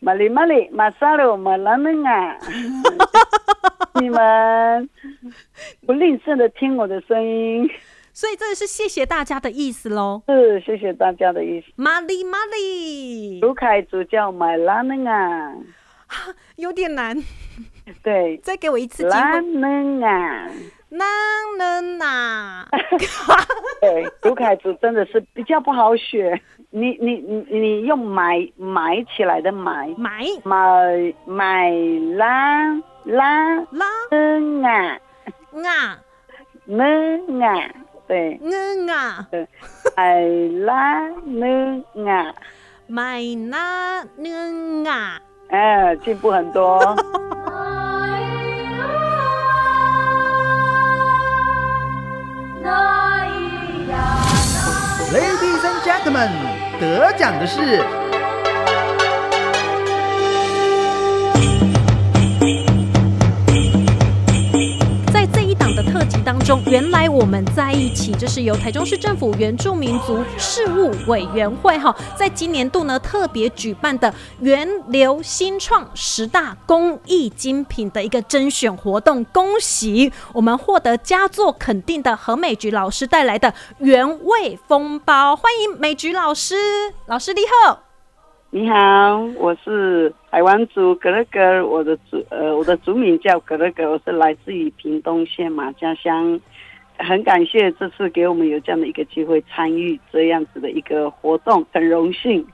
玛丽玛丽马萨鲁马拉嫩啊！你们不吝啬的听我的声音，所以这是谢谢大家的意思喽。是谢谢大家的意思。玛丽玛丽，卢凯主教马拉嫩啊，有点难，对，再给我一次机拉会。嫩啊，能能呐，对，卢凯主真的是比较不好学。你你你你用埋埋起来的埋买。买买啦啦啦嗯啊。啊。嫩啊，对。嗯啊，对，爱拉嫩啊，买啦能啊，哎，进步很多。嗯得奖的是当中，原来我们在一起，这是由台中市政府原住民族事务委员会哈，在今年度呢特别举办的源流新创十大公益精品的一个甄选活动，恭喜我们获得佳作肯定的何美菊老师带来的原味风包，欢迎美菊老师，老师你好。你好，我是台湾族格勒格，我的族呃我的族名叫格勒格，我是来自于屏东县马家乡。很感谢这次给我们有这样的一个机会参与这样子的一个活动，很荣幸。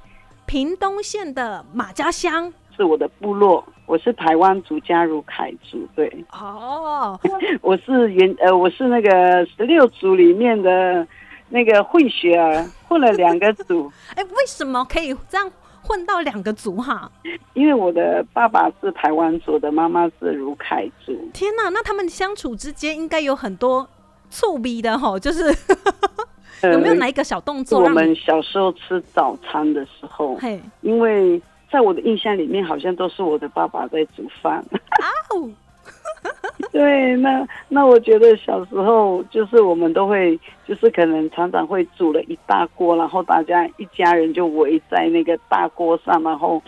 屏东县的马家乡是我的部落，我是台湾族加入凯族，对，哦，我是原呃我是那个十六族里面的那个混血儿，混了两个族。哎，为什么可以这样混到两个族哈？因为我的爸爸是台湾族的，妈妈是卢凯族。天哪，那他们相处之间应该有很多醋逼的哈，就是 呃有没有哪一个小动作我？们小时候吃早餐的时候，嘿，因为在我的印象里面，好像都是我的爸爸在煮饭。哦，对，那那我觉得小时候就是我们都会，就是可能常常会煮了一大锅，然后大家一家人就围在那个大锅上，然后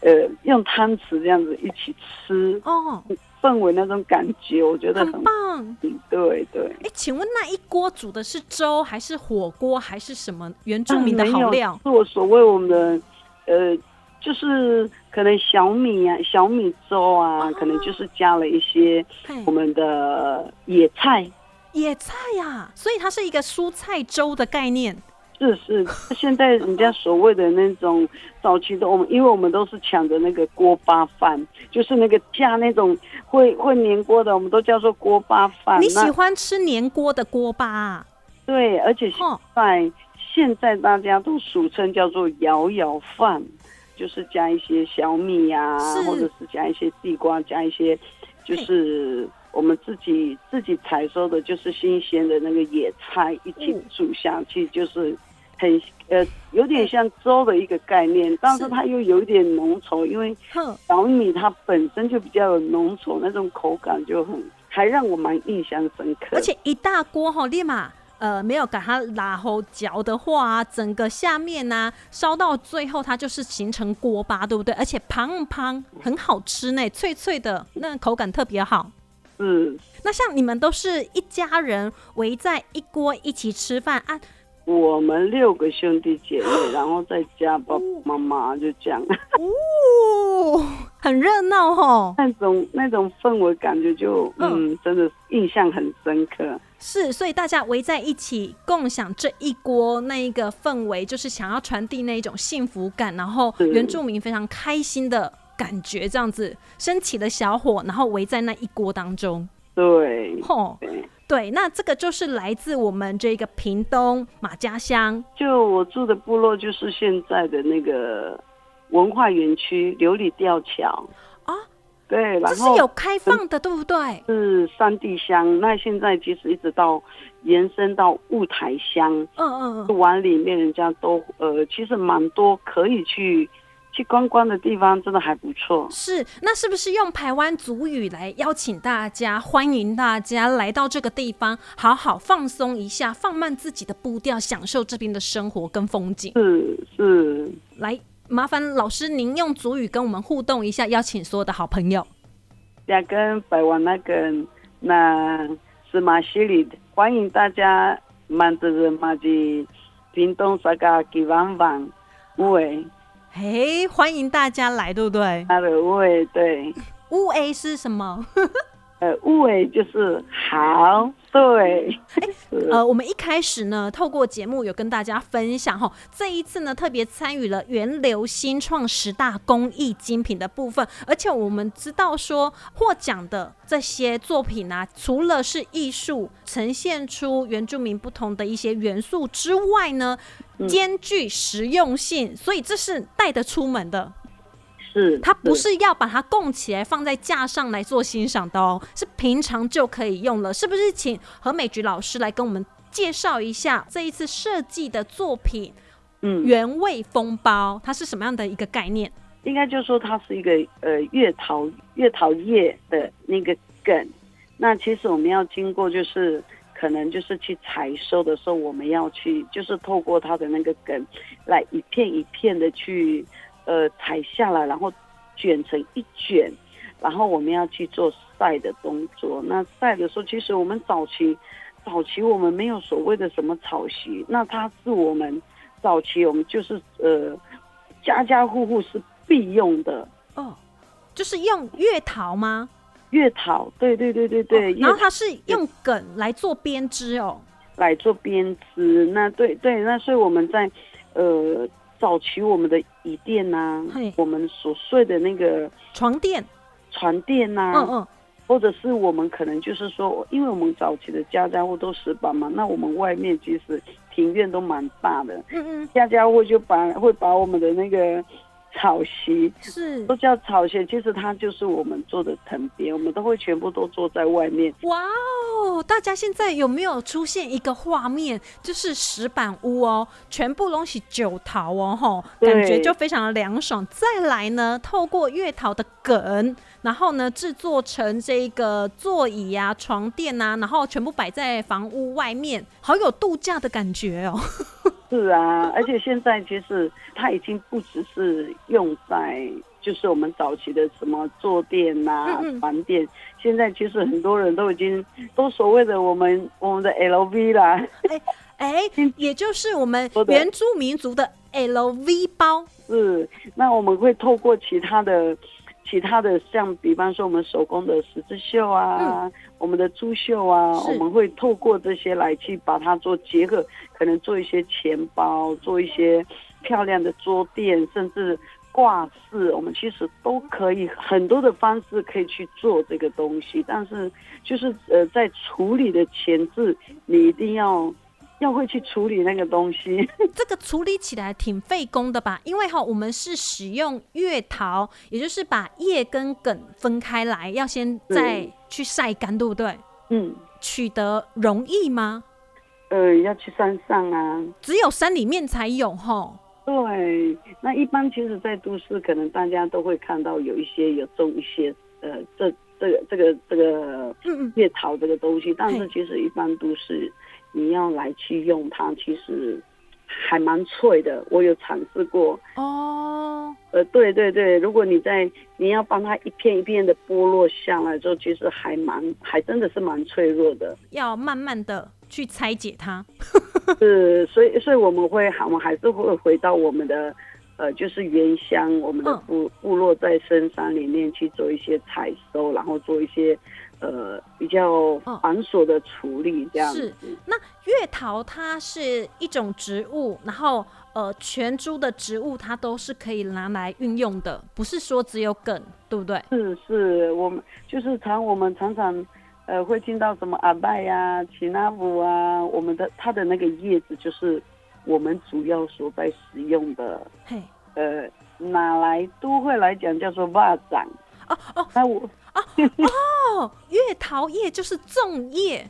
呃用汤匙这样子一起吃，哦，氛围那种感觉，我觉得很很棒。对对。哎，请问那一锅煮的是粥还是火锅还是什么原住民的好料？是我所谓我们的呃，就是可能小米啊、小米粥啊，可能就是加了一些我们的野菜。野菜呀、所以它是一个蔬菜粥的概念。是是，现在人家所谓的那种早期的，我们因为我们都是抢着那个锅巴饭，就是那个架那种会会粘锅的，我们都叫做锅巴饭。你喜欢吃粘锅的锅巴、啊？对，而且现哦，在现在大家都俗称叫做摇摇饭，就是加一些小米呀、是。或者是加一些地瓜，加一些就是我们自己自己采收的，就是新鲜的那个野菜一起嗯。煮下去，就是很呃有点像粥的一个概念，但是是。它又有一点浓稠，因为哼，小米它本身就比较有浓稠，那种口感就很还让我蛮印象深刻。而且一大锅哈，立马呃没有给它拉后嚼的话、啊，整个下面呢、烧到最后，它就是形成锅巴，对不对？而且胖胖很好吃呢，脆脆的，那口感特别好。嗯那像你们都是一家人围在一锅一起吃饭啊，我们六个兄弟姐妹，然后再加爸爸妈妈，就这样，哦，很热闹哦。那种那种氛围感觉就嗯嗯，真的印象很深刻。是，所以大家围在一起共享这一锅那一个氛围，就是想要传递那一种幸福感，然后原住民非常开心的感觉，这样子升起了小火，然后围在那一锅当中。对。吼，对，那这个就是来自我们这个屏东马家乡。就我住的部落就是现在的那个文化园区琉璃吊桥。啊，对，然后这是有开放的，对不对？是三地乡，那现在其实一直到延伸到雾台乡，嗯嗯嗯，湾里面人家都呃，其实蛮多可以去去观光的地方，真的还不错。是，那是不是用台湾族语来邀请大家，欢迎大家来到这个地方，好好放松一下，放慢自己的步调，享受这边的生活跟风景？是是，来，麻烦老师您用主语跟我们互动一下，邀请所有的好朋友。加跟百万那个那是马西里，欢迎大家满着人马的屏东沙嘎吉旺旺乌诶，嘿，欢迎大家来，对不对？他的乌诶对，乌诶是什么？呃，乌诶就是好，对。呃，我们一开始呢，透过节目有跟大家分享哈，这一次呢特别参与了源流新创十大工艺精品的部分，而且我们知道说获奖的这些作品啊，除了是艺术呈现出原住民不同的一些元素之外呢，兼具实用性，所以这是带得出门的。是，它不是要把它供起来放在架上来做欣赏的哦，是平常就可以用了，是不是？请何美菊老师来跟我们介绍一下这一次设计的作品，嗯，原味风包，它是什么样的一个概念？应该就是说它是一个呃月桃月桃叶的那个梗，那其实我们要经过就是可能就是去采收的时候，我们要去就是透过它的那个梗来一片一片的去。呃，采下来，然后卷成一卷，然后我们要去做晒的动作。那晒的时候，其实我们早期早期我们没有所谓的什么草席，那它是我们早期我们就是呃家家户户是必用的哦，就是用月桃吗？月桃，对对对对对。然后它是用梗来做编织哦，来做编织。那对对，那所以我们在呃。早期我们的椅垫呐，我们所睡的那个床垫、床垫呐，嗯嗯，或者是我们可能就是说，因为我们早期的家家户都石板嘛，那我们外面其实庭院都蛮大的，嗯嗯，家家户就把会把我们的那个。草席是都叫草席，其实它就是我们做的藤编，我们都会全部都坐在外面。哇哦！大家现在有没有出现一个画面，就是石板屋哦，全部东西九桃哦，吼，感觉就非常的凉爽。再来呢，透过月桃的梗，然后呢制作成这个座椅啊、床垫啊，然后全部摆在房屋外面，好有度假的感觉哦。是啊，而且现在其实它已经不只是用在，就是我们早期的什么坐垫呐、床垫，现在其实很多人都已经都所谓的我们我们的 LV 啦，哎 哎，也就是我们原住民族的 LV 包。是，那我们会透过其他的。其他的像，比方说我们手工的十字绣啊，我们的珠绣啊，我们会透过这些来去把它做结合，可能做一些钱包，做一些漂亮的桌垫，甚至挂饰，我们其实都可以很多的方式可以去做这个东西。但是就是呃，在处理的前置，你一定要。要会去处理那个东西，这个处理起来挺费工的吧？因为哈，我们是使用月桃，也就是把叶跟梗分开来，要先再去晒干，对不对？嗯，取得容易吗？呃，要去山上啊，只有山里面才有哈。对，那一般其实，在都市可能大家都会看到有一些有种一些呃，这这个这个这个月桃这个东西，但是其实一般都是。你要来去用它，其实还蛮脆的。我有尝试过哦。呃，对对对，如果你在你要帮它一片一片的剥落下来之后，其实还蛮还真的是蛮脆弱的。要慢慢的去拆解它。是，所以所以我们会，我们还是会回到我们的呃，就是原乡，我们的部部落在深山里面去做一些采收，然后做一些。呃，比较繁琐的处理这样子。那月桃它是一种植物，然后呃，全株的植物它都是可以拿来运用的，不是说只有梗，对不对？是是，我们就是常我们常常呃会听到什么阿拜呀、奇纳姆啊，我们的它的那个叶子就是我们主要所在使用的。嘿，呃，拿来都会来讲叫做蚂蚱。哦哦，那我。哦哦，月桃叶就是粽叶，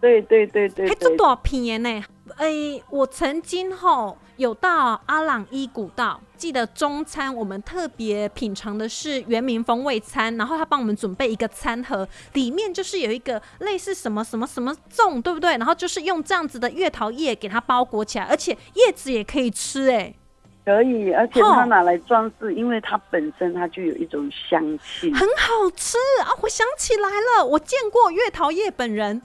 对对对对，还这多少片呢？哎，我曾经吼有到阿朗伊古道，记得中餐我们特别品尝的是原民风味餐，然后他帮我们准备一个餐盒，里面就是有一个类似什么什么什么粽，对不对？然后就是用这样子的月桃叶给它包裹起来，而且叶子也可以吃，哎。可以，而且哦它拿来装饰，因为它本身它就有一种香气。很好吃啊！我想起来了，我见过月桃叶本人，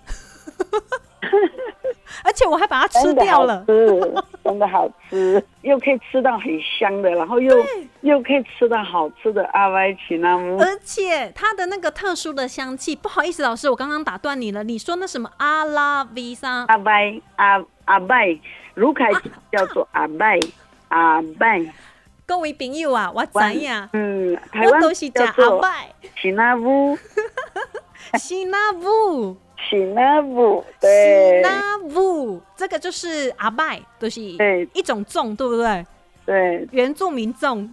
而且我还把它吃掉了。吃，真的好吃，又可以吃到很香的，然后又又可以吃到好吃的阿歪奇纳姆。而且它的那个特殊的香气，不好意思，老师，我刚刚打断你了。你说那什么阿拉 V 莎阿拜阿阿拜，卢凯叫做阿拜阿拜，各位朋友啊，我知呀，嗯，台湾我都是叫讲阿做拜喜纳乌。西纳布，喜纳乌，西对纳布，这个就是阿拜，就是对。一种粽，对不对？对。原住民粽，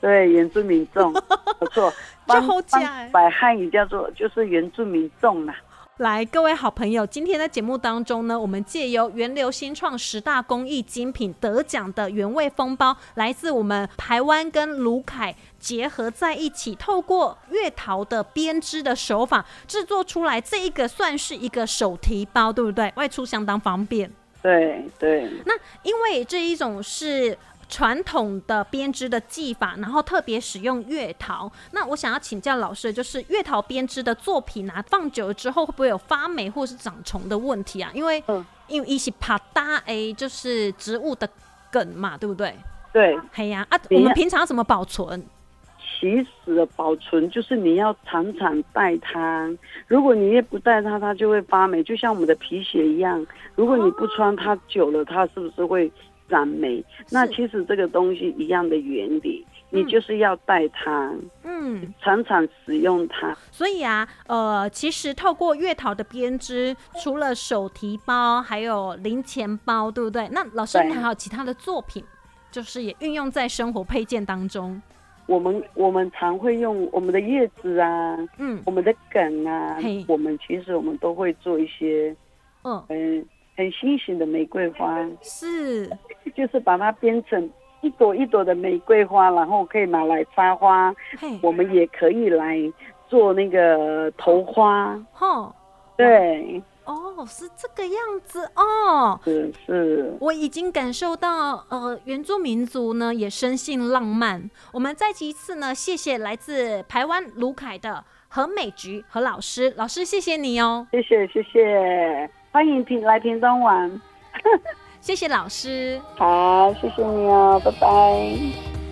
对，原住民众不错，就好吃。欸帮百汉语叫做就是原住民众啦。来，各位好朋友，今天在节目当中呢，我们借由源流新创十大工艺精品得奖的原味风包，来自我们台湾跟卢凯结合在一起，透过月桃的编织的手法制作出来，这一个算是一个手提包，对不对？外出相当方便。对对，那因为这一种是传统的编织的技法，然后特别使用月桃。那我想要请教老师，就是月桃编织的作品啊，放久了之后会不会有发霉或是长虫的问题啊？因为、嗯因为一起爬搭诶，就是植物的梗嘛，对不对？对，哎呀啊，我们平常怎么保存？其实的保存就是你要常常带它，如果你越不带它，它就会发霉，就像我们的皮鞋一样，如果你不穿它久了，它是不是会长霉？那其实这个东西一样的原理，你嗯就是要带它，嗯，常常使用它。所以啊，呃，其实透过月桃的编织，除了手提包，还有零钱包，对不对？那老师，你还有其他的作品，就是也运用在生活配件当中。我们我们常会用我们的叶子啊，嗯我们的梗啊，我们其实我们都会做一些嗯，很很新型的玫瑰花。是就是把它编成一朵一朵的玫瑰花，然后可以拿来插花，嘿，我们也可以来做那个头花。吼，对，哦，是这个样子哦。是是，我已经感受到，呃，原住民族呢也生性浪漫。我们再一次呢，谢谢来自台湾卢凯的何美菊何老师，老师谢谢你哦，谢谢谢谢，欢迎平来屏东玩。谢谢老师。好，谢谢你哦，拜拜。